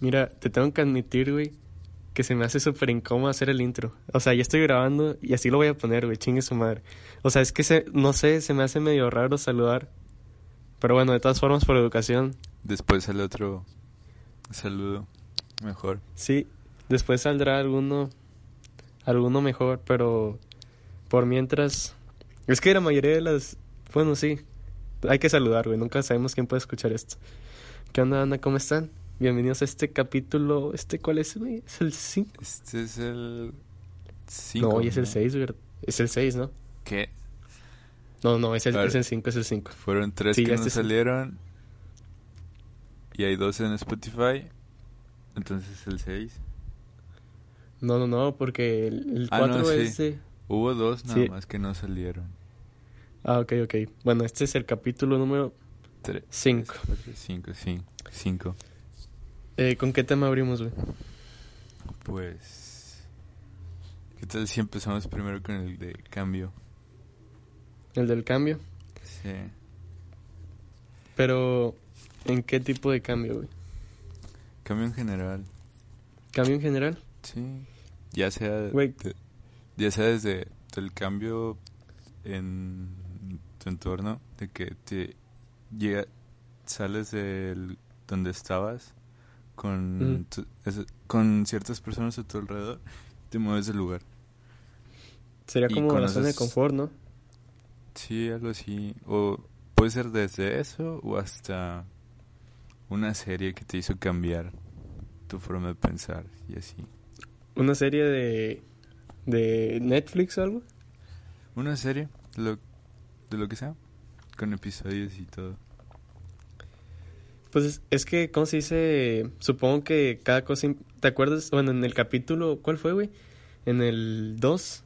Mira, te tengo que admitir, güey, que se me hace súper incómodo hacer el intro. O sea, ya estoy grabando y así lo voy a poner, güey, chingue su madre. O sea, es que se, no sé, se me hace medio raro saludar. Pero bueno, de todas formas, por educación. Después el otro saludo mejor. Sí, después saldrá alguno, alguno mejor, pero por mientras... Es que la mayoría de las... Bueno, sí, hay que saludar, güey, nunca sabemos quién puede escuchar esto. ¿Qué onda, Ana? ¿Cómo están? Bienvenidos a este capítulo. ¿Este cuál es, güey? ¿Es el 5? Este es el 5. No, hoy es el 6, güey. Es el 6, ¿no? ¿Qué? No, no, es el A ver. 5, es el 5. Fueron tres Sí, que este no es salieron. Y hay dos en Spotify. Entonces el 6. No, no, no, porque el, el Ah, 4 no, sí. es de... Hubo dos nada Sí. más que no salieron. Ah, ok, ok. Bueno, este es el capítulo número Tres, 5. cuatro, cinco, sí. Cinco. Eh, ¿Con qué tema abrimos, güey? Pues... ¿Qué tal si empezamos primero con el de cambio? El del cambio. Sí. Pero, ¿en qué tipo de cambio, güey? Cambio en general. ¿Cambio en general? Sí. Ya sea... Güey. de- ya sea desde el cambio en tu entorno, de que te llega, sales de donde estabas con, Ujú. tu- es- con ciertas personas a tu alrededor, te mueves del lugar. Sería Y como la zona de conoces- confort, ¿no? Sí, algo así. O puede ser desde eso o hasta una serie que te hizo cambiar tu forma de pensar y así. Una serie de, de Netflix o algo. Una serie lo, de lo que sea, con episodios y todo. Pues es, es que, ¿cómo se dice? Supongo que cada cosa... ¿Te acuerdas? Bueno, en el capítulo... ¿Cuál fue, güey? En el 2.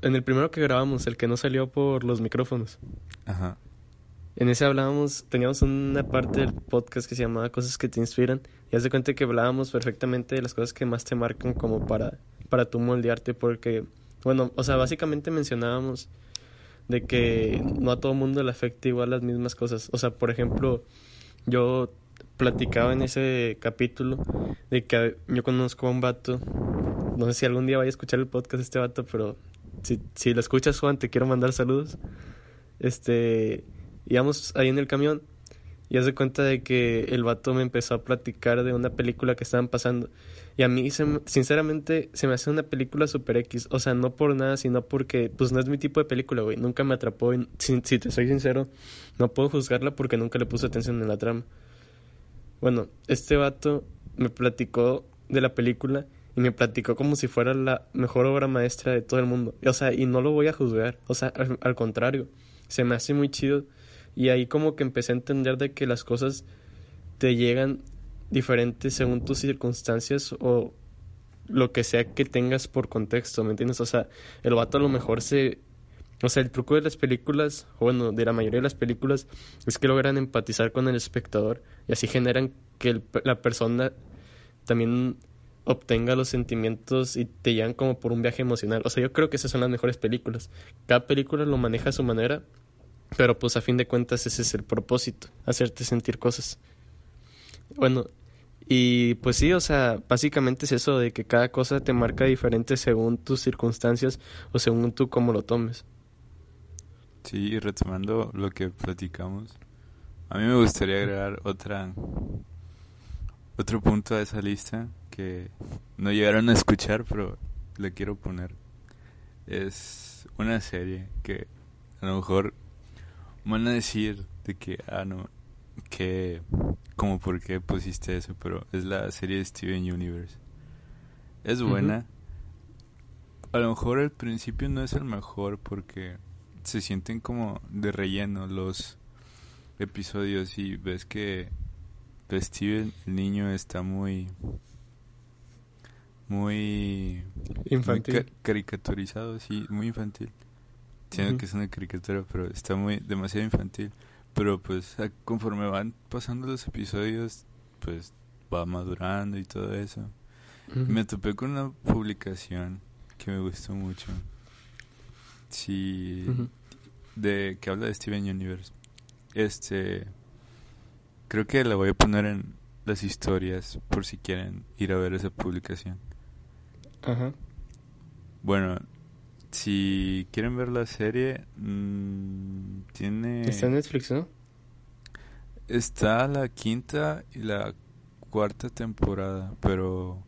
En el primero que grabamos, el que no salió por los micrófonos. Ajá. En ese hablábamos, teníamos una parte del podcast que se llamaba Cosas que te inspiran. Y haz de cuenta que hablábamos perfectamente de las cosas que más te marcan como para, para tú moldearte. Porque, bueno, o sea, básicamente mencionábamos de que no a todo mundo le afecta igual las mismas cosas. O sea, por ejemplo, yo platicaba en ese capítulo de que yo conozco a un vato. No sé si algún día vaya a escuchar el podcast este vato, pero si, si lo escuchas, Juan, te quiero mandar saludos. Este, íbamos ahí en el camión y haz de cuenta de que el vato me empezó a platicar de una película que estaban pasando. Y a mí, se me- sinceramente, se me hace una película super X. O sea, no por nada, sino porque, pues, no es mi tipo de película, güey. Nunca me atrapó. si, si te soy sincero, no puedo juzgarla porque nunca le puse atención en la trama. Bueno, este vato me platicó de la película y me platicó como si fuera la mejor obra maestra de todo el mundo. O sea, y no lo voy a juzgar. O sea, al, al contrario, se me hace muy chido. Y ahí como que empecé a entender de que las cosas te llegan diferentes según tus circunstancias o lo que sea que tengas por contexto, ¿me entiendes? O sea, el vato a lo mejor se... O sea, el truco de las películas, o bueno, de la mayoría de las películas, es que logran empatizar con el espectador y así generan que la persona también obtenga los sentimientos y te llevan como por un viaje emocional. O sea, yo creo que esas son las mejores películas. Cada película lo maneja a su manera, pero pues a fin de cuentas ese es el propósito, hacerte sentir cosas. Bueno, y pues sí, o sea, básicamente es eso de que cada cosa te marca diferente según tus circunstancias o según tú cómo lo tomes. Sí, y retomando lo que platicamos, a mí me gustaría agregar otra otro punto a esa lista que no llegaron a escuchar, pero le quiero poner. Es una serie que a lo mejor van a decir de que, ah, no, que, como por qué pusiste eso, pero es la serie de Steven Universe. Es buena. A lo mejor al principio no es el mejor porque se sienten como de relleno los episodios y ves que pues, Steven, el niño, está muy muy Infantil. muy ca- caricaturizado, sí, muy infantil. Siendo Ujú. que es una caricatura, pero está muy demasiado infantil. Pero pues conforme van pasando los episodios, pues va madurando y todo eso. Me topé con una publicación que me gustó mucho. Sí, Ujú. de que habla de Steven Universe. Este creo que la voy a poner en las historias por si quieren ir a ver esa publicación. Ajá. Bueno, si quieren ver la serie, mm, tiene... Está en Netflix, ¿no? Está la quinta y la cuarta temporada, pero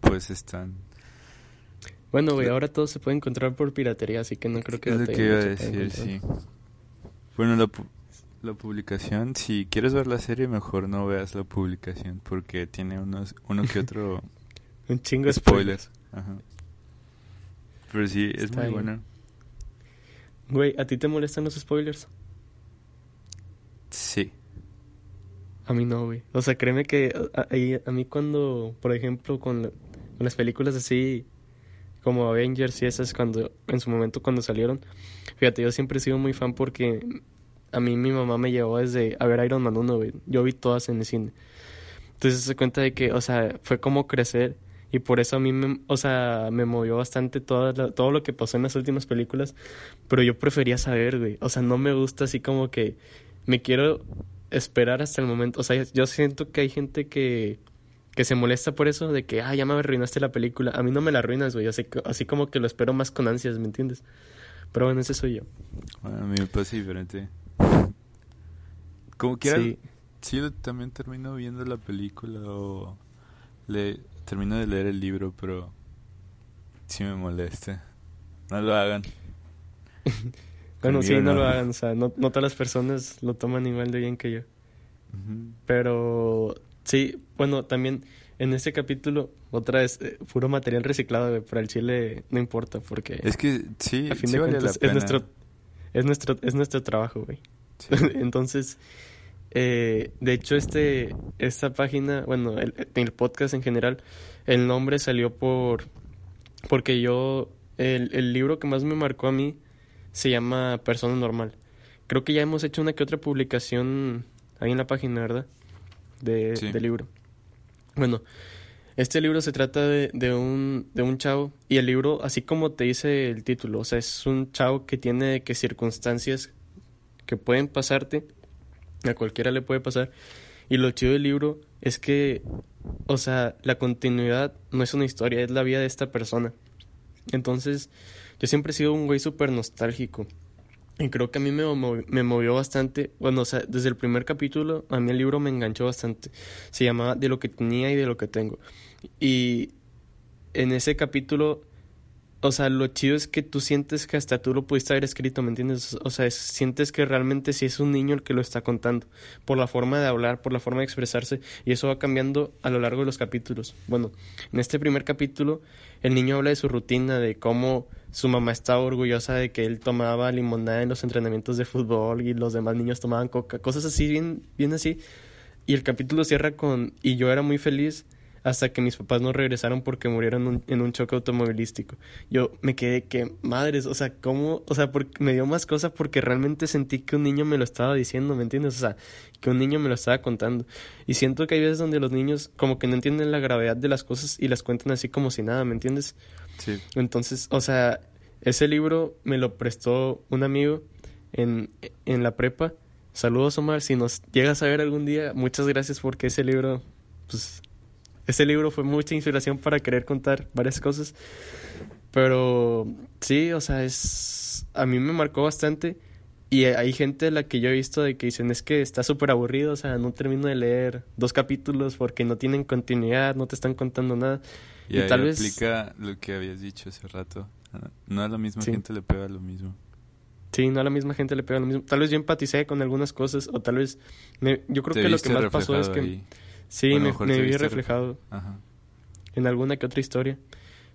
pues están... Bueno, güey, ahora todo se puede encontrar por piratería, así que no creo que... Es lo que iba a decir, sí. Bueno, la, pu- la publicación, si quieres ver la serie, mejor no veas la publicación porque tiene unos, uno que otro Un chingo spoilers. Ajá. Pero sí, es Está muy buena. Güey, ¿a ti te molestan los spoilers? Sí. A mí no, güey. O sea, créeme que a, a- a mí cuando, por ejemplo, con, la- con las películas así como Avengers y esas, cuando en su momento cuando salieron, fíjate, yo siempre he sido muy fan porque a mí mi mamá me llevó desde a ver Iron Man 1, güey. Yo vi todas en el cine. Entonces se cuenta de que, o sea, fue como crecer y por eso a mí, me, o sea, me movió bastante toda la- todo lo que pasó en las últimas películas, pero yo prefería saber, güey. O sea, no me gusta así como que me quiero esperar hasta el momento. O sea, yo siento que hay gente que, que se molesta por eso, de que, ah, ya me arruinaste la película. A mí no me la arruinas, güey. Así, así como que lo espero más con ansias, ¿me entiendes? Pero bueno, ese soy yo. Bueno, a mí me pasa diferente. Como quiera, Sí. sí, también termino viendo la película o le termino de leer el libro, pero sí me molesta. No lo hagan. Bueno, sí, Conmigo no no. lo hagan. O sea, no, no todas las personas lo toman igual de bien que yo. Ujú. Pero sí, bueno, también en este capítulo, otra vez, eh, puro material reciclado, güey, pero al chile no importa, porque Es que sí, a fin sí de vale cuentas la pena. es nuestro, es nuestro, es nuestro trabajo, güey. Sí. Entonces, eh, de hecho, este, esta página, bueno, el, el podcast en general, el nombre salió por, porque yo, el, el libro que más me marcó a mí se llama Persona Normal. Creo que ya hemos hecho una que otra publicación ahí en la página, ¿verdad? De, Sí. del libro. Bueno, este libro se trata de, de un, de un chavo y el libro, así como te dice el título, o sea, es un chavo que tiene que circunstancias que pueden pasarte, a cualquiera le puede pasar. Y lo chido del libro es que, o sea, la continuidad no es una historia, es la vida de esta persona. Entonces, yo siempre he sido un güey súper nostálgico. Y creo que a mí me, movi- me movió bastante. Bueno, o sea, desde el primer capítulo, a mí el libro me enganchó bastante. Se llamaba De lo que tenía y de lo que tengo. Y en ese capítulo, o sea, lo chido es que tú sientes que hasta tú lo pudiste haber escrito, ¿me entiendes? O sea, es- sientes que realmente sí es un niño el que lo está contando, por la forma de hablar, por la forma de expresarse, y eso va cambiando a lo largo de los capítulos. Bueno, en este primer capítulo, el niño habla de su rutina, de cómo su mamá estaba orgullosa de que él tomaba limonada en los entrenamientos de fútbol y los demás niños tomaban coca, cosas así, bien, bien así. Y el capítulo cierra con, y yo era muy feliz hasta que mis papás no regresaron porque murieron un- en un choque automovilístico. Yo me quedé que, madres, o sea, ¿cómo? O sea, porque me dio más cosas porque realmente sentí que un niño me lo estaba diciendo, ¿me entiendes? O sea, que un niño me lo estaba contando. Y siento que hay veces donde los niños como que no entienden la gravedad de las cosas y las cuentan así como si nada, ¿me entiendes? Sí. Entonces, o sea, ese libro me lo prestó un amigo en, en la prepa. Saludos, Omar. Si nos llegas a ver algún día, muchas gracias porque ese libro, pues, ese libro fue mucha inspiración para querer contar varias cosas. Pero sí, o sea, es, a mí me marcó bastante. Y hay gente a la que yo he visto de que dicen es que está súper aburrido, o sea, no termino de leer dos capítulos porque no tienen continuidad, no te están contando nada. Y, Y ahí tal vez- aplica lo que habías dicho hace rato. No a la misma Sí. gente le pega lo mismo. Sí, no a la misma gente le pega lo mismo. Tal vez yo empaticé con algunas cosas o tal vez me- yo creo Te que lo que más pasó es que ahí. Sí, me, vi reflejado Ajá. en alguna que otra historia.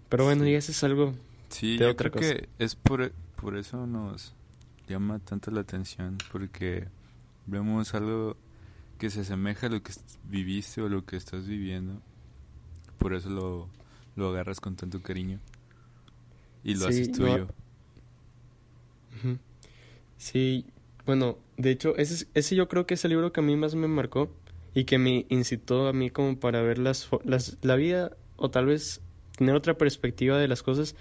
Pero bueno, Sí. y eso es algo Sí, de yo otra creo cosa. que es por, por eso nos llama tanto la atención, porque vemos algo que se asemeja a lo que viviste o lo que estás viviendo. Por eso lo, lo agarras con tanto cariño y lo Sí, haces yo- tuyo. Sí, bueno, de hecho, ese, es- ese yo creo que es el libro que a mí más me marcó y que me incitó a mí como para ver las, las, la vida o tal vez tener otra perspectiva de las cosas.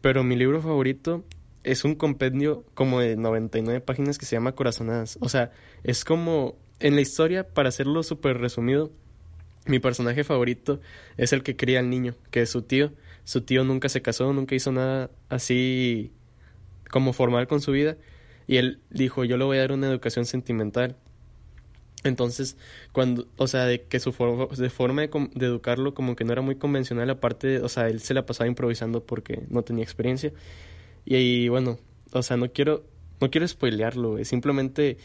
Pero mi libro favorito es un compendio como de 99 páginas que se llama Corazonadas. O sea, es como en la historia, para hacerlo súper resumido, mi personaje favorito es el que cría al niño, que es su tío. Su tío nunca se casó, nunca hizo nada así como formal con su vida. Y él dijo, yo le voy a dar una educación sentimental. Entonces, cuando, o sea, de que su forma, de forma de, educarlo como que no era muy convencional, aparte, o sea, él se la pasaba improvisando porque no tenía experiencia. Y, ahí, bueno, o sea, no quiero, no quiero spoilearlo, simplemente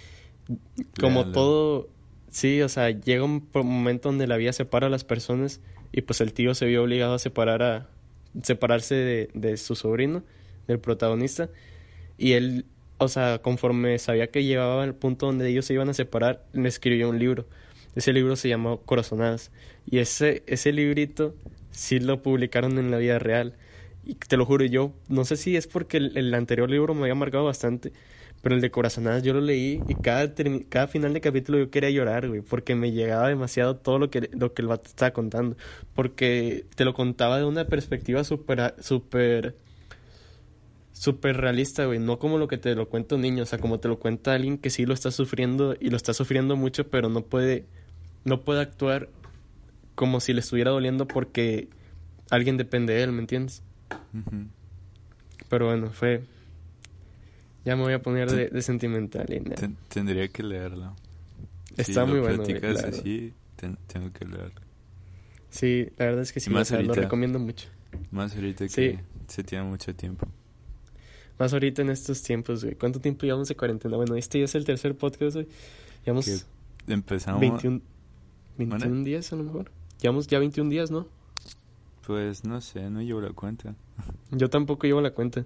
como todo, sí, o sea, llega un momento donde la vida separa a las personas y pues el tío se vio obligado a separar a, separarse de, de su sobrino, del protagonista, y él o sea, conforme sabía que llegaba al punto donde ellos se iban a separar, me escribió un libro. Ese libro se llamó Corazonadas. Y ese, ese librito sí lo publicaron en la vida real. Y te lo juro, yo no sé si es porque el, anterior libro me había marcado bastante, pero el de Corazonadas yo lo leí y cada, cada final de capítulo yo quería llorar, güey, porque me llegaba demasiado todo lo que, lo que el estaba contando. Porque te lo contaba de una perspectiva súper, súper súper realista, güey, no como lo que te lo cuenta un niño, o sea, como te lo cuenta alguien que sí lo está sufriendo y lo está sufriendo mucho, pero no puede, no puede actuar como si le estuviera doliendo porque alguien depende de él, ¿me entiendes? Pero bueno, fue... Ya me voy a poner de, sentimental. tendría que leerlo. Está muy bueno. así, tengo que leerlo. Sí, la verdad es que sí, Más lo recomiendo mucho. Más ahorita que se tiene mucho tiempo. Más ahorita en estos tiempos, güey. ¿Cuánto tiempo llevamos de cuarentena? Bueno, este ya es el tercer podcast, güey. Llevamos... Empezamos... 21, 21 días a lo mejor. Llevamos ya 21 días, ¿no? Pues no sé, no llevo la cuenta. Yo tampoco llevo la cuenta.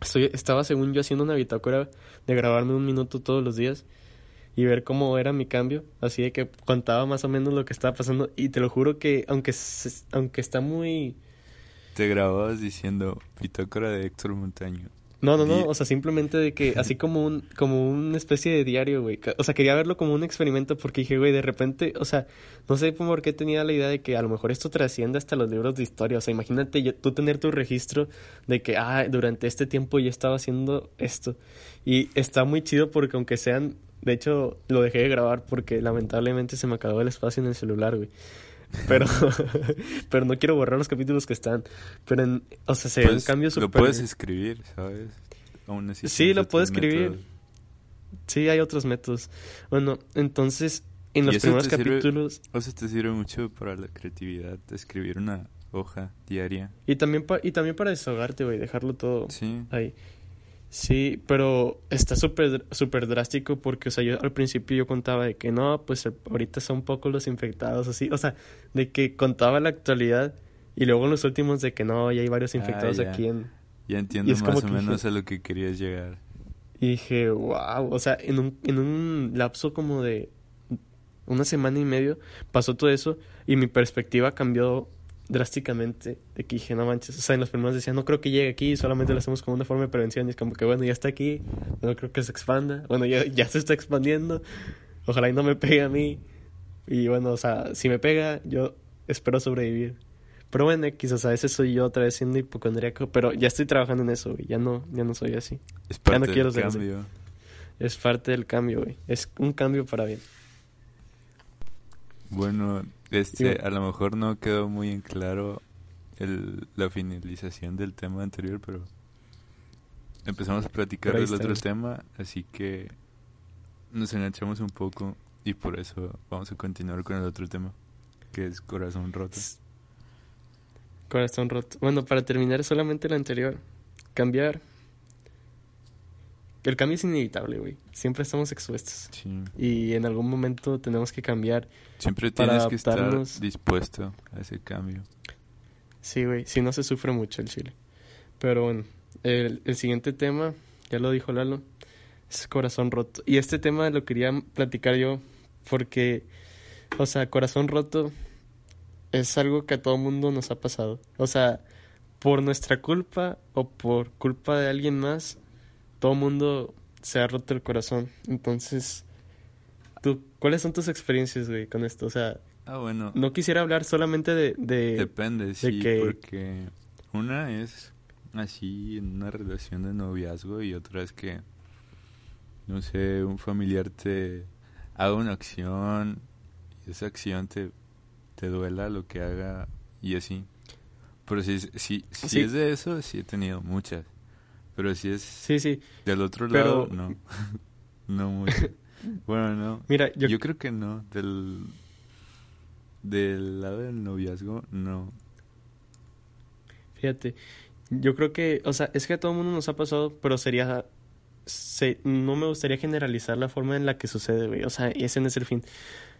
Estoy, estaba, según yo, haciendo una bitácora de grabarme un minuto todos los días y ver cómo era mi cambio. Así de que contaba más o menos lo que estaba pasando. Y te lo juro que, aunque, aunque está muy. Te grababas diciendo bitácora de Héctor Montaño. No, no, no, o sea, simplemente de que así como un como una especie de diario, güey. O sea, quería verlo como un experimento porque dije, güey, de repente, o sea, no sé por qué tenía la idea de que a lo mejor esto trasciende hasta los libros de historia. O sea, imagínate tú tener tu registro de que, ah, durante este tiempo yo estaba haciendo esto. Y está muy chido porque aunque sean, de hecho, lo dejé de grabar porque lamentablemente se me acabó el espacio en el celular, güey. Pero, pero no quiero borrar los capítulos que están. Pero, en, o sea, se ve un. Lo puedes escribir, ¿sabes? Aún así sí, lo puedo escribir. Sí, hay otros métodos. Bueno, entonces, en los primeros capítulos... o sea, te sirve mucho para la creatividad, escribir una hoja diaria. Y también, y también para desahogarte, güey, dejarlo todo sí. ahí. Sí, pero está súper súper drástico porque, o sea, yo al principio yo contaba de que no, pues ahorita son pocos los infectados, así, o sea, de que contaba la actualidad y luego en los últimos de que no, ya hay varios ah, infectados aquí en... Ya entiendo más o menos a lo que querías llegar. Y dije, wow, o sea, en un, en un lapso como de una semana y medio pasó todo eso y mi perspectiva cambió drásticamente de que dije, no manches, o sea, en los primeros decían, no creo que llegue aquí, solamente lo hacemos como una forma de prevención y es como que, bueno, ya está aquí, no creo que se expanda, bueno, ya, ya se está expandiendo, ojalá y no me pegue a mí, y bueno, o sea, si me pega, yo espero sobrevivir. Pero bueno, quizás a veces soy yo otra vez siendo hipocondríaco, pero ya estoy trabajando en eso, güey, ya no, ya no soy así. Es parte ya no quiero del cambio. Es parte del cambio, güey, es un cambio para bien. Bueno, este, a lo mejor no quedó muy en claro el, la finalización del tema anterior, pero empezamos a platicar del otro tema, así que nos enganchamos un poco y por eso vamos a continuar con el otro tema, que es corazón roto. Corazón roto. Bueno, para terminar solamente el anterior, cambiar el cambio es inevitable, güey. Siempre estamos expuestos. Y en algún momento tenemos que cambiar. Siempre tienes que estar dispuesto a ese cambio. Sí, güey. Si no se sufre mucho el chile. Pero bueno, el, el siguiente tema, ya lo dijo Lalo, es corazón roto. Y este tema lo quería platicar yo porque, o sea, corazón roto es algo que a todo mundo nos ha pasado. O sea, por nuestra culpa o por culpa de alguien más, todo mundo se ha roto el corazón. Entonces, ¿tú, ¿cuáles son tus experiencias, güey, con esto? O sea, ah, bueno. no quisiera hablar solamente de... Depende, sí, porque una es así en una relación de noviazgo y otra es que, no sé, un familiar te haga una acción y esa acción te, te duela lo que haga y así. Pero si, si, si Sí. es de eso, sí he tenido muchas. Pero si es Sí, sí. del otro Pero- lado, no. no mucho. Bueno, no. Mira, yo, Yo, creo que no. Del, del lado del noviazgo, no. fíjate, yo creo que, o sea, es que a todo el mundo nos ha pasado, pero sería, se, no me gustaría generalizar la forma en la que sucede, güey. O sea, ese no es el fin,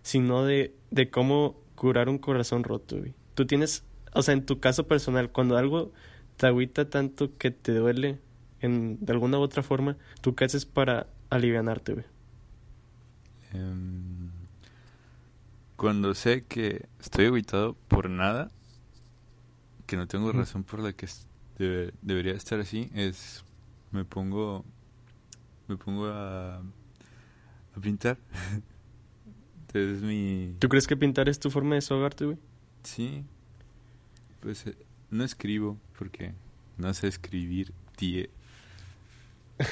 sino de, de cómo curar un corazón roto, güey. Tú tienes, o sea, en tu caso personal, cuando algo te agüita tanto que te duele en, de alguna u otra forma, ¿tú qué haces para alivianarte, güey? Em, cuando sé que estoy agüitado por nada, que no tengo razón por la que debe- debería estar así, es me pongo me pongo a, a pintar. es mi ¿Tú crees que pintar es tu forma de desahogarte, güey? sí, pues eh, no escribo porque no sé escribir.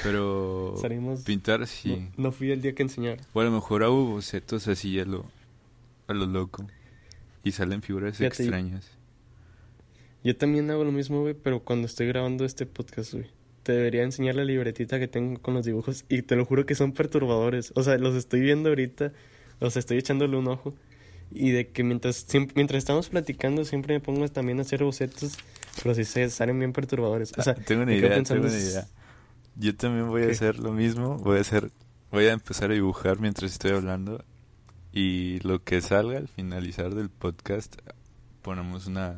Pero Salimos- pintar sí. No, no fui el día que enseñar. O a lo mejor hago bocetos así a lo, a lo loco. Y salen figuras Fíjate, yo- extrañas. Yo también hago lo mismo, güey, pero cuando estoy grabando este podcast, güey. Te debería enseñar la libretita que tengo con los dibujos y te lo juro que son perturbadores. O sea, los estoy viendo ahorita, sea, estoy echándole un ojo. Y de que mientras, siempre, mientras estamos platicando siempre me pongo también a hacer bocetos, pero sí se salen bien perturbadores. O sea, Ah, tengo una idea, tengo una es- idea. Yo también voy a ¿Qué? hacer lo mismo. Voy a hacer, voy a empezar a dibujar mientras estoy hablando. Y lo que salga al finalizar del podcast, ponemos una,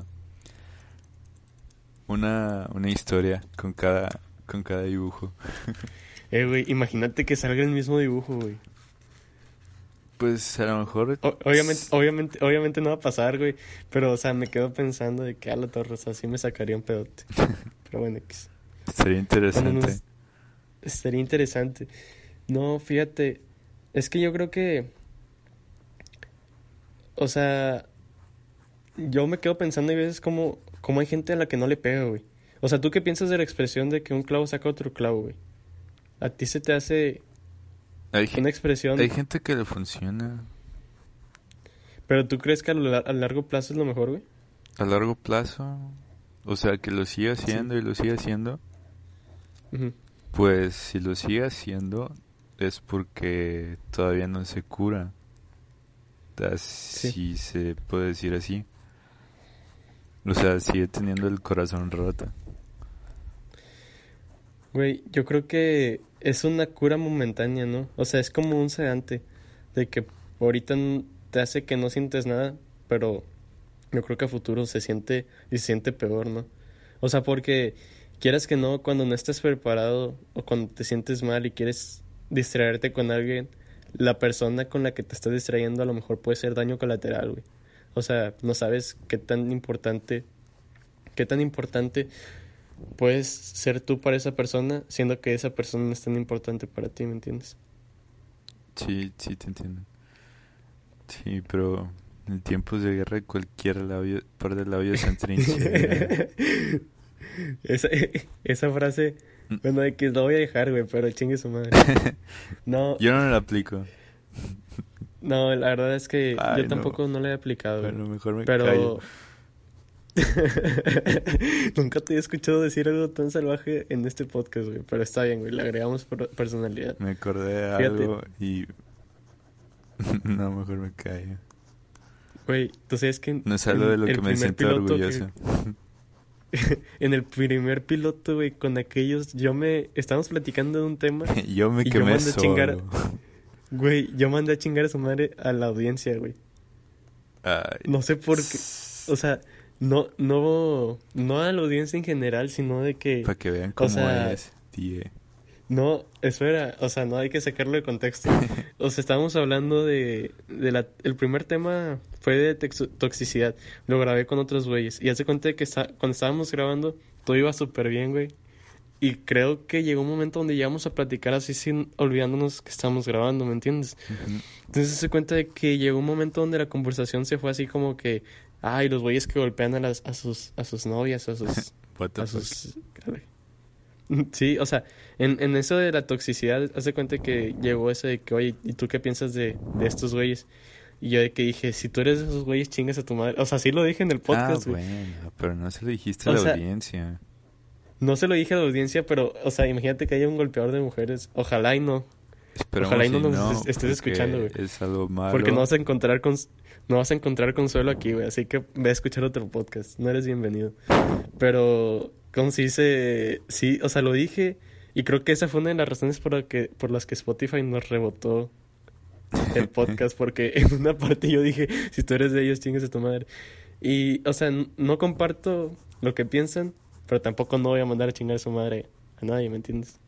una, una historia con cada, con cada dibujo. Eh, güey, imagínate que salga el mismo dibujo, güey. Pues a lo mejor O- obviamente, obviamente, obviamente no va a pasar, güey. Pero, o sea, me quedo pensando de que a la torre, o sea, sí me sacaría un pedote. Pero bueno, X. sería interesante. Bueno, Estaría interesante. No, fíjate, es que yo creo que, o sea, yo me quedo pensando a veces como, como hay gente a la que no le pega, güey. O sea, ¿tú qué piensas de la expresión de que un clavo saca otro clavo, güey? ¿A ti se te hace Hay, una expresión, hay gente que le funciona. pero tú crees que a, lo a largo plazo es lo mejor, güey? A largo plazo, o sea, que lo siga haciendo y lo siga haciendo. Pues si lo sigue haciendo es porque todavía no se cura. Así se puede decir así. O sea, sigue teniendo el corazón roto. Güey, yo creo que es una cura momentánea, ¿no? O sea, es como un sedante de que ahorita te hace que no sientes nada, pero yo creo que a futuro se siente y se siente peor, ¿no? O sea, porque quieras que no, cuando no estás preparado o cuando te sientes mal y quieres distraerte con alguien, la persona con la que te estás distrayendo a lo mejor puede ser daño colateral, güey. O sea, no sabes qué tan importante, qué tan importante puedes ser tú para esa persona, siendo que esa persona no es tan importante para ti, ¿me entiendes? Sí, sí, te entiendo. Sí, pero en tiempos de guerra cualquier labio, par de labios se. esa, esa frase, Mm. bueno, de que la voy a dejar, güey, pero chingue su madre. No, Yo no la aplico. no, la verdad es que Ay, yo no. tampoco no, la he aplicado. Bueno, mejor me Pero callo. nunca te he escuchado decir algo tan salvaje en este podcast, güey. Pero está bien, güey. Le agregamos per- personalidad. Me acordé de algo y... no, mejor me callo. Güey, tú sabes que No es algo de lo que me siento que- orgulloso. en el primer piloto, güey, con aquellos, yo me estábamos platicando de un tema, yo me Y yo quemé mandé a solo. chingar- güey, yo mandé a chingar a su madre a la audiencia, güey. Ay, No sé por qué, o sea, no, no, no a la audiencia en general, sino de que, Para que vean cómo sea, es, tie. No, espera, o sea, no hay que sacarlo de contexto. O sea, estábamos hablando de, de la, el primer tema fue de toxicidad, lo grabé con otros güeyes, y hace cuenta de que está, cuando estábamos grabando, todo iba súper bien, güey. Y creo que llegó un momento donde llegamos a platicar así sin olvidándonos que estábamos grabando, ¿me entiendes? Entonces se cuenta de que llegó un momento donde la conversación se fue así como que, ay, los güeyes que golpean a las, a sus, a sus novias, a sus, a sus, Sí, o sea, en, en eso de la toxicidad, hace cuenta que llegó eso de que, oye, ¿y tú qué piensas de, de estos güeyes? Y yo de que dije, si tú eres de esos güeyes, chingas a tu madre. O sea, sí lo dije en el podcast, ah, güey. bueno, pero no se lo dijiste a la sea, audiencia. No se lo dije a la audiencia, pero, o sea, imagínate que haya un golpeador de mujeres. Ojalá y no. Esperamos ojalá y no nos no, estés escuchando, güey. Es algo malo. Porque no vas a encontrar con, no vas a encontrar consuelo aquí, güey. Así que ve a escuchar otro podcast. No eres bienvenido. Pero, ¿cómo se dice? Sí, o sea, lo dije. Y creo que esa fue una de las razones por, la que, por las que Spotify nos rebotó el podcast. porque en una parte yo dije, si tú eres de ellos, chingues a tu madre. Y, o sea, no comparto lo que piensan, pero tampoco no voy a mandar a chingar a su madre a nadie, ¿me entiendes?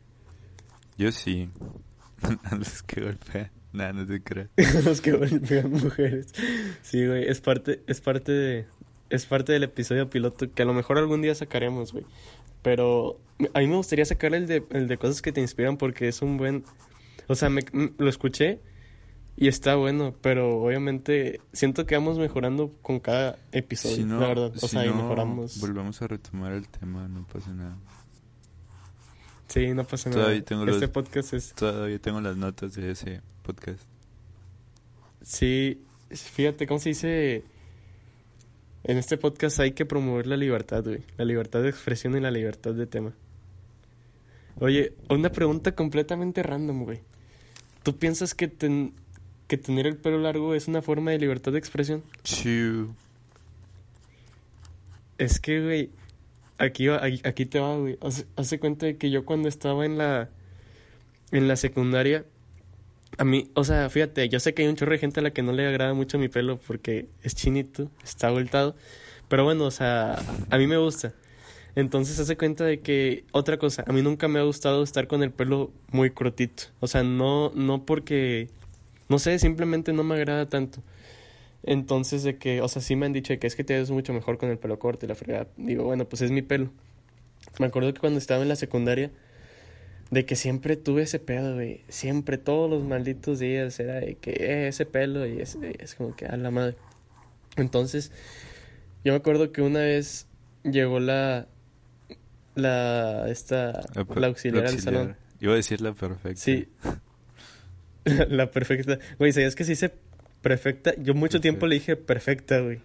Yo sí. a los que golpean. Nada, no te creas. Los que golpean mujeres. Sí, güey, es parte, es parte de, es parte del episodio piloto que a lo mejor algún día sacaremos, güey. Pero a mí me gustaría sacar el de, el de cosas que te inspiran porque es un buen, o sea, me, lo escuché y está bueno, pero obviamente siento que vamos mejorando con cada episodio, Si no, la verdad. O si sea, y no, mejoramos. volvemos a retomar el tema, no pasa nada. Sí, no pasa nada. Todavía tengo este los- podcast es, Todavía tengo las notas de ese podcast. Sí, fíjate, ¿cómo se dice? En este podcast hay que promover la libertad, güey. La libertad de expresión y la libertad de tema. Oye, una pregunta completamente random, güey. ¿Tú piensas que, ten- que tener el pelo largo es una forma de libertad de expresión? Chiu. Es que, güey, aquí, va- aquí, aquí te va, güey. Hace, hace cuenta de que yo cuando estaba en la, en la secundaria, a mí, o sea, fíjate, yo sé que hay un chorro de gente a la que no le agrada mucho mi pelo porque es chinito, está voltado, pero bueno, o sea, a mí me gusta. Entonces hace cuenta de que, otra cosa, a mí nunca me ha gustado estar con el pelo muy cortito. O sea, no, no porque, no sé, simplemente no me agrada tanto. Entonces de que, o sea, sí me han dicho de que es que te ves mucho mejor con el pelo corto y la fregada. Digo, bueno, pues es mi pelo. Me acuerdo que cuando estaba en la secundaria, de que siempre tuve ese pedo, güey. Siempre, todos los malditos días era de que eh, ese pelo y es, es como que a la madre. Entonces, yo me acuerdo que una vez llegó la, la, esta, La, la auxiliar al salón. Iba a decir la perfecta. Sí. La perfecta. Güey, ¿sabías que se dice perfecta? Yo mucho tiempo le dije perfecta, güey.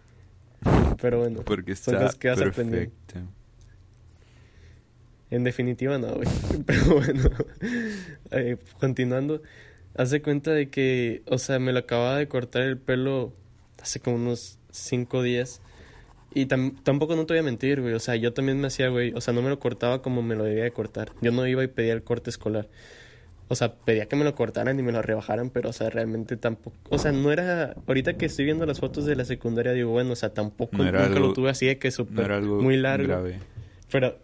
Pero bueno, Porque son está cosas que vas aprendiendo. perfecta. En definitiva no, güey. Pero bueno, eh, continuando, haz de cuenta de que, o sea, me lo acababa de cortar el pelo hace como unos cinco días. Y tam- tampoco no te voy a mentir, güey. O sea, yo también me hacía, güey. O sea, no me lo cortaba como me lo debía de cortar. Yo no iba y pedía el corte escolar. O sea, pedía que me lo cortaran y me lo rebajaran, pero, o sea, realmente tampoco. O sea, no era. Ahorita que estoy viendo las fotos de la secundaria, digo, bueno, o sea, tampoco No nunca lo tuve así de que No súper. algo muy largo. grave. Pero,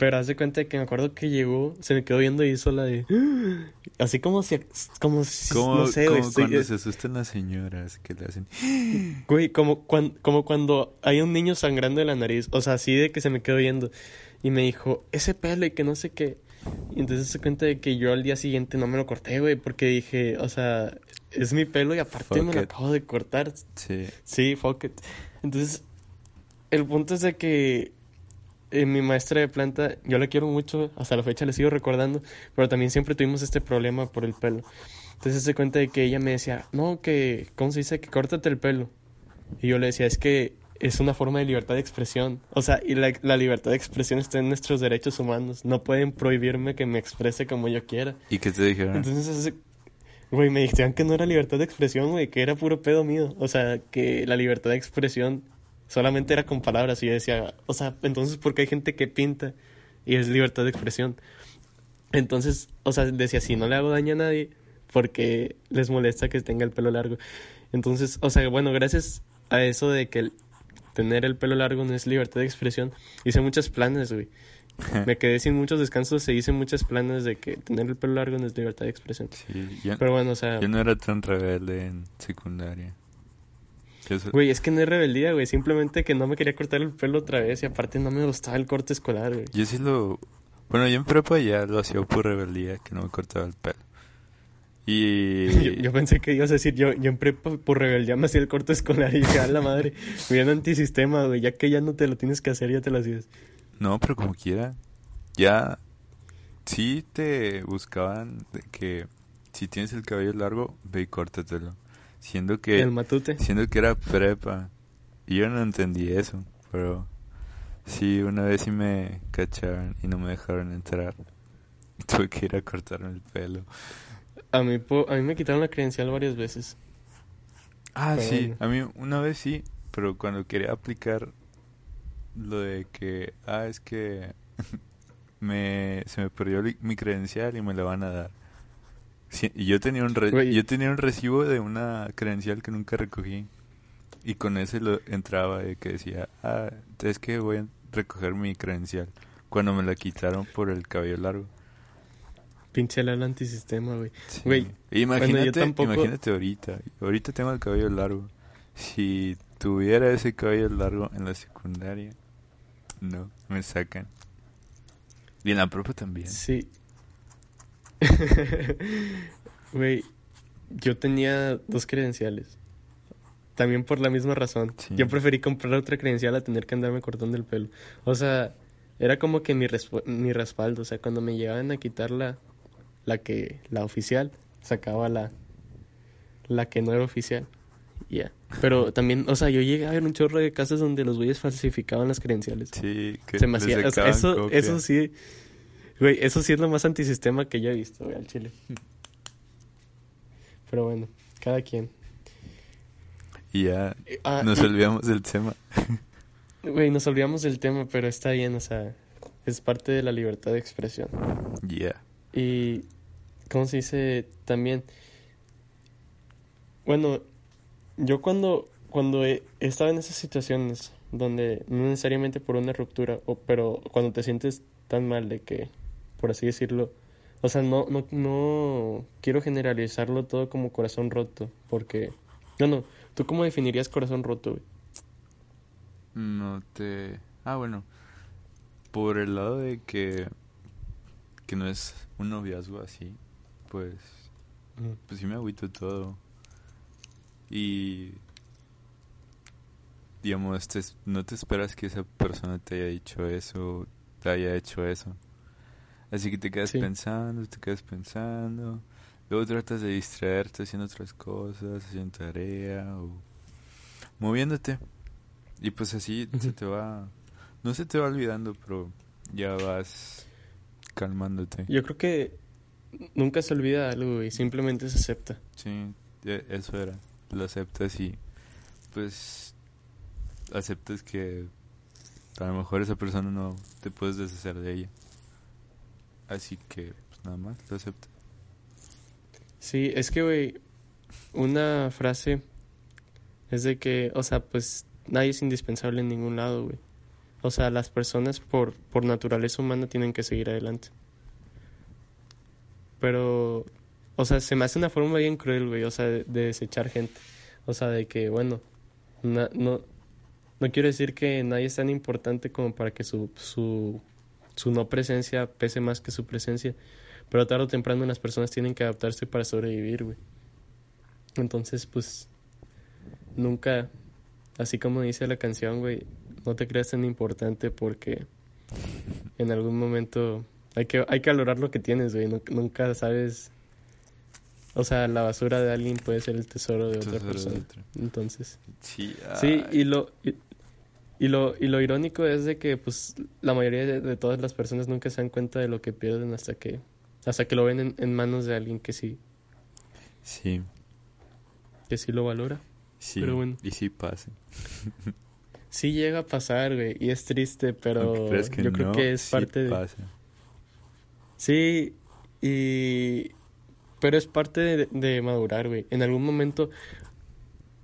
pero haz de cuenta que me acuerdo que llegó, se me quedó viendo y hizo la de. Así como si. Como si. No sé, como estoy- cuando se asustan las señoras que le hacen... Güey, como, cuan- como cuando hay un niño sangrando de la nariz. O sea, así de que se me quedó viendo. Y me dijo, ese pelo y que no sé qué. Y entonces se cuenta de que yo al día siguiente no me lo corté, güey. Porque dije, o sea, es mi pelo y aparte Fuck me lo it. acabo de cortar. Sí. Sí, fuck it. Entonces, el punto es de que eh, mi maestra de planta, yo la quiero mucho, hasta la fecha le sigo recordando, pero también siempre tuvimos este problema por el pelo. Entonces se cuenta de que ella me decía, no, que, ¿cómo se dice? Que córtate el pelo. Y yo le decía, es que es una forma de libertad de expresión. O sea, y la, la libertad de expresión está en nuestros derechos humanos. No pueden prohibirme que me exprese como yo quiera. ¿Y qué te dijeron? Entonces, güey, me decían que no era libertad de expresión, güey, que era puro pedo mío. O sea, que la libertad de expresión solamente era con palabras. Y yo decía, o sea, entonces, ¿por qué hay gente que pinta y es libertad de expresión? Entonces, o sea, decía, si no le hago daño a nadie, porque les molesta que tenga el pelo largo. Entonces, o sea, bueno, gracias a eso de que el- tener el pelo largo no es libertad de expresión, hice muchos planes, güey. Me quedé sin muchos descansos e hice muchos planes de que tener el pelo largo no es libertad de expresión. Sí, yo, Pero bueno, o sea, yo no era tan rebelde en secundaria. Güey, es que no es rebeldía, güey. Simplemente que no me quería cortar el pelo otra vez y aparte no me gustaba el corte escolar, güey. yo sí lo... Bueno, yo en prepa ya lo hacía por rebeldía, que no me cortaba el pelo. Y... Yo, yo pensé que ibas a decir, yo, yo en prepa por rebeldía me hacía el corte escolar y dije, a la madre, bien antisistema, güey. Ya que ya no te lo tienes que hacer, ya te lo hacías. No, pero como quiera. Ya... sí te buscaban de que si tienes el cabello largo, ve y córtatelo. Siendo que... El matute. Siendo que era prepa. Y yo no entendí eso, pero... Sí, una vez sí me cacharon y no me dejaron entrar. Tuve que ir a cortarme el pelo. A mí, po- a mí me quitaron la credencial varias veces. Ah, Pero sí, bueno. a mí una vez sí, pero cuando quería aplicar lo de que, ah, es que me, se me perdió mi credencial y me la van a dar. Sí, y yo tenía un re- yo tenía un recibo de una credencial que nunca recogí y con ese lo entraba de que decía, ah, es que voy a recoger mi credencial cuando me la quitaron por el cabello largo. Pinche el antisistema, güey. Sí. Güey, imagínate, tampoco- imagínate ahorita. Ahorita tengo el cabello largo. Si tuviera ese cabello largo en la secundaria, no, me sacan. Y en la propia también. Sí. Güey, yo tenía dos credenciales. También por la misma razón. Sí. Yo preferí comprar otra credencial a tener que andarme cortando el pelo. O sea, era como que mi, mi respaldo. O sea, cuando me llegaban a quitar la, la que, la oficial, sacaba la, la que no era oficial. Ya. Pero también, o sea, yo llegué a ver un chorro de casas donde los güeyes falsificaban las credenciales. Sí, que Se me hacía, o sea, eso, copia. eso sí, güey, eso sí es lo más antisistema que yo he visto, güey, al chile. Pero bueno, cada quien. Y ya Ah, nos olvidamos del tema. Güey, nos olvidamos del tema, pero está bien, o sea, es parte de la libertad de expresión. Ya. Y, ¿cómo se dice? También, bueno, yo cuando, cuando he, he estado en esas situaciones donde no necesariamente por una ruptura, o, pero cuando te sientes tan mal de que, por así decirlo, o sea, no, no, no quiero generalizarlo todo como corazón roto, porque, no, no, ¿tú cómo definirías corazón roto, güey? No te... Ah, bueno. Por el lado de que... Que no es un noviazgo así. Pues... Pues sí me agüito todo. Y... Digamos, te- no te esperas que esa persona te haya dicho eso, te haya hecho eso. Así que te quedas Sí. pensando, te quedas pensando. Luego tratas de distraerte haciendo otras cosas, haciendo tarea o moviéndote. Y pues así se te va... No se te va olvidando, pero ya vas calmándote. Yo creo que nunca se olvida algo, y simplemente se acepta. Sí, e- eso era. Lo aceptas y pues aceptas que a lo mejor esa persona no te puedes deshacer de ella. Así que pues nada más, lo aceptas. Sí, es que, güey, una frase es de que, o sea, pues nadie es indispensable en ningún lado, güey. O sea, las personas por, por naturaleza humana tienen que seguir adelante. Pero, o sea, se me hace una forma bien cruel, güey, o sea, de, de desechar gente. O sea, de que, bueno, na- no, no quiero decir que nadie es tan importante como para que su, su, su no presencia pese más que su presencia. Pero tarde o temprano las personas tienen que adaptarse para sobrevivir, güey. Entonces, pues, nunca, así como dice la canción, güey, no te creas tan importante porque en algún momento hay que, hay que valorar lo que tienes, güey. Nu- nunca sabes, o sea, la basura de alguien puede ser el tesoro de otra Tesoro persona. Entonces, Sí, sí, y lo... Y, y lo, y lo irónico es de que pues la mayoría de, de todas las personas nunca se dan cuenta de lo que pierden hasta que hasta que lo ven en, en manos de alguien que sí sí, que sí lo valora. sí. Pero bueno. Y sí pasa. Sí llega a pasar, güey, y es triste, pero que yo creo que es sí parte de... pasa. Sí, y... Pero es parte de, de madurar, güey. En algún momento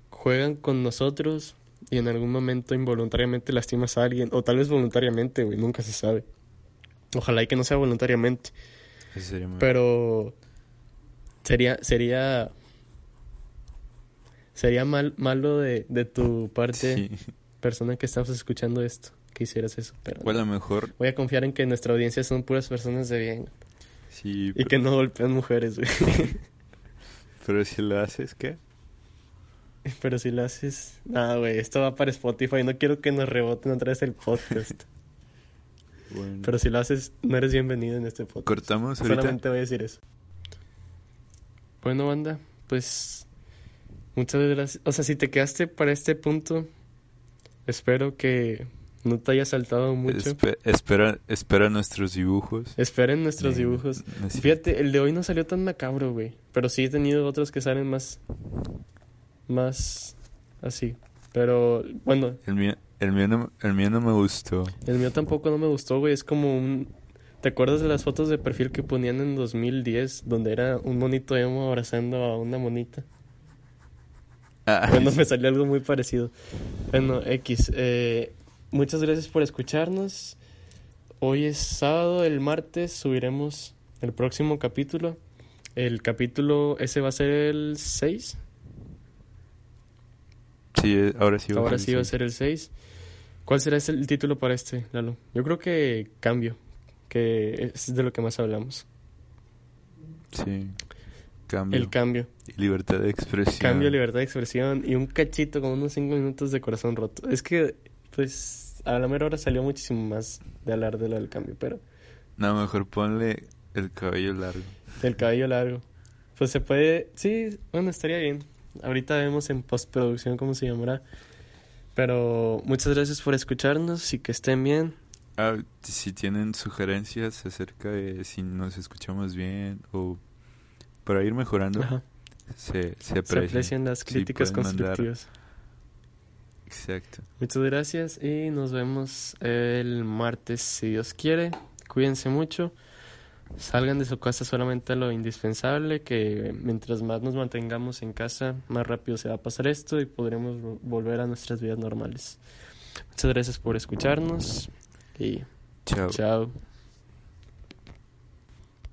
juegan con nosotros y en algún momento involuntariamente lastimas a alguien, o tal vez voluntariamente, güey, nunca se sabe. Ojalá y que no sea voluntariamente, Eso sería muy... pero sería, sería, sería mal, malo de, de tu parte, Sí. persona que estás escuchando esto, que hicieras eso, pero O a lo mejor, voy a confiar en que nuestra audiencia son puras personas de bien sí, y pero, que no golpean mujeres, güey. pero si lo haces, ¿qué? Pero si lo haces, nada, güey, esto va para Spotify, no quiero que nos reboten otra vez el podcast. Bueno. Pero si lo haces, no eres bienvenido en este podcast. ¿Cortamos ahorita? Solamente voy a decir eso. Bueno, banda, pues muchas gracias. O sea, si te quedaste para este punto, espero que no te haya saltado mucho. Espe- espera, espera nuestros dibujos. Esperen nuestros Eh, dibujos. no. Fíjate, el de hoy no salió tan macabro, güey. Pero sí he tenido otros que salen más. Más. Así. Pero bueno, El mío, el, mío no, el mío no me gustó. el mío tampoco no me gustó, güey. Es como un. ¿Te acuerdas de las fotos de perfil que ponían en 2010? Donde era un monito emo abrazando a una monita. Ah, Bueno, me salió algo muy parecido. Bueno, X. eh, muchas gracias por escucharnos. Hoy es sábado, el martes subiremos el próximo capítulo. El capítulo, ese va a ser el 6. Sí, eh, ahora sí va Ahora a sí va a ser el 6. ¿Cuál será el título para este, Lalo? Yo creo que cambio, que es de lo que más hablamos. Sí. Cambio. El cambio. Y libertad de expresión. Cambio, libertad de expresión y un cachito con unos 5 minutos de corazón roto. Es que, pues, a la mera hora salió muchísimo más de hablar de lo del cambio, pero No, mejor ponle el cabello largo. el cabello largo. Pues se puede, sí, bueno, estaría bien. Ahorita vemos en postproducción cómo se llamará. Pero muchas gracias por escucharnos y que estén bien. Ah, si tienen sugerencias acerca de si nos escuchamos bien o para ir mejorando, Ajá. se, se Se aprecia. aprecian las Sí, críticas mandar. constructivas. Exacto. Muchas gracias y nos vemos el martes si Dios quiere. Cuídense mucho. Salgan de su casa solamente a lo indispensable, que mientras más nos mantengamos en casa, más rápido se va a pasar esto y podremos vo- volver a nuestras vidas normales. Muchas gracias por escucharnos y Chao. chao.